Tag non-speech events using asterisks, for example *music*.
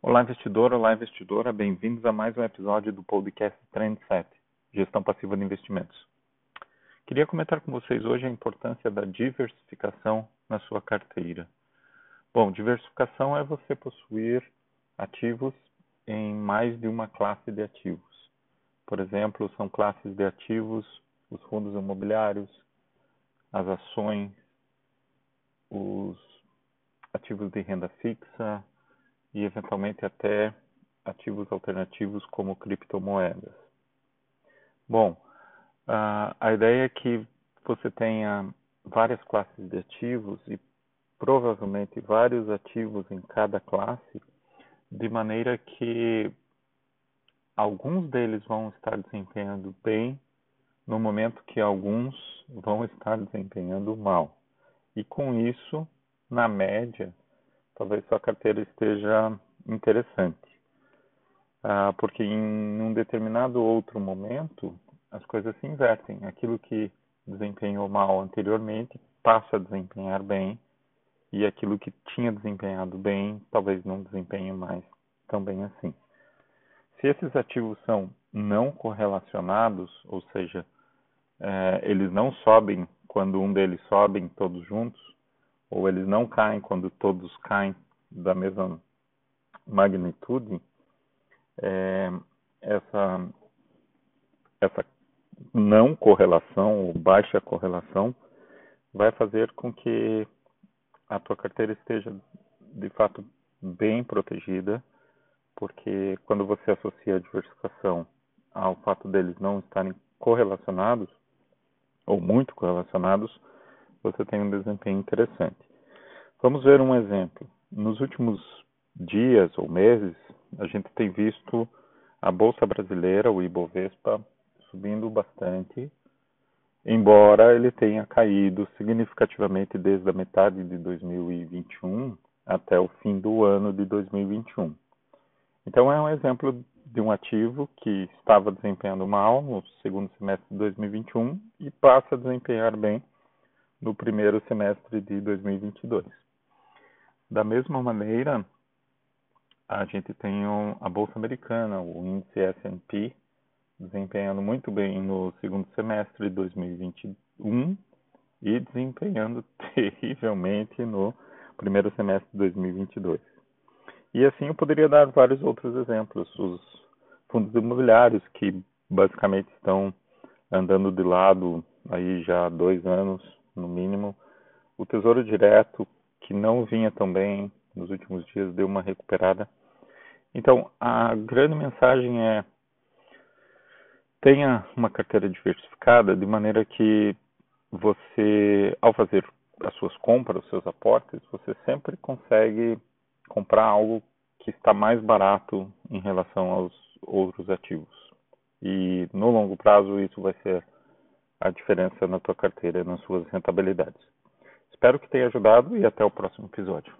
Olá, investidor, olá, investidora, bem-vindos a mais um episódio do podcast Trend 7, Gestão Passiva de Investimentos. Queria comentar com vocês hoje a importância da diversificação na sua carteira. Bom, diversificação é você possuir ativos em mais de uma classe de ativos. Por exemplo, são classes de ativos os fundos imobiliários, as ações, os ativos de renda fixa, e eventualmente até ativos alternativos como criptomoedas. Bom, a ideia é que você tenha várias classes de ativos e provavelmente vários ativos em cada classe, de maneira que alguns deles vão estar desempenhando bem, no momento que alguns vão estar desempenhando mal. E com isso, na média, talvez sua carteira esteja interessante. Ah, porque em um determinado outro momento, as coisas se invertem. Aquilo que desempenhou mal anteriormente passa a desempenhar bem, e aquilo que tinha desempenhado bem talvez não desempenhe mais tão bem assim. Se esses ativos são não correlacionados, ou seja, eh, eles não sobem quando um deles sobe todos juntos, ou eles não caem quando todos caem da mesma magnitude, é, essa, essa não correlação ou baixa correlação vai fazer com que a tua carteira esteja de fato bem protegida, porque quando você associa a diversificação ao fato deles não estarem correlacionados ou muito correlacionados, você tem um desempenho interessante. Vamos ver um exemplo. Nos últimos dias ou meses, a gente tem visto a bolsa brasileira, o Ibovespa, subindo bastante, embora ele tenha caído significativamente desde a metade de 2021 até o fim do ano de 2021. Então é um exemplo de um ativo que estava desempenhando mal no segundo semestre de 2021 e passa a desempenhar bem no primeiro semestre de 2022. Da mesma maneira, a gente tem a Bolsa Americana, o índice S&P, desempenhando muito bem no segundo semestre de 2021 e desempenhando *laughs* terrivelmente no primeiro semestre de 2022. E assim eu poderia dar vários outros exemplos. Os fundos imobiliários que basicamente estão andando de lado aí já há dois anos no mínimo. O Tesouro Direto, que não vinha tão bem nos últimos dias, deu uma recuperada. Então, a grande mensagem é: tenha uma carteira diversificada de maneira que você, ao fazer as suas compras, os seus aportes, você sempre consegue comprar algo que está mais barato em relação aos outros ativos. E no longo prazo isso vai ser a diferença na tua carteira, nas suas rentabilidades. Espero que tenha ajudado e até o próximo episódio.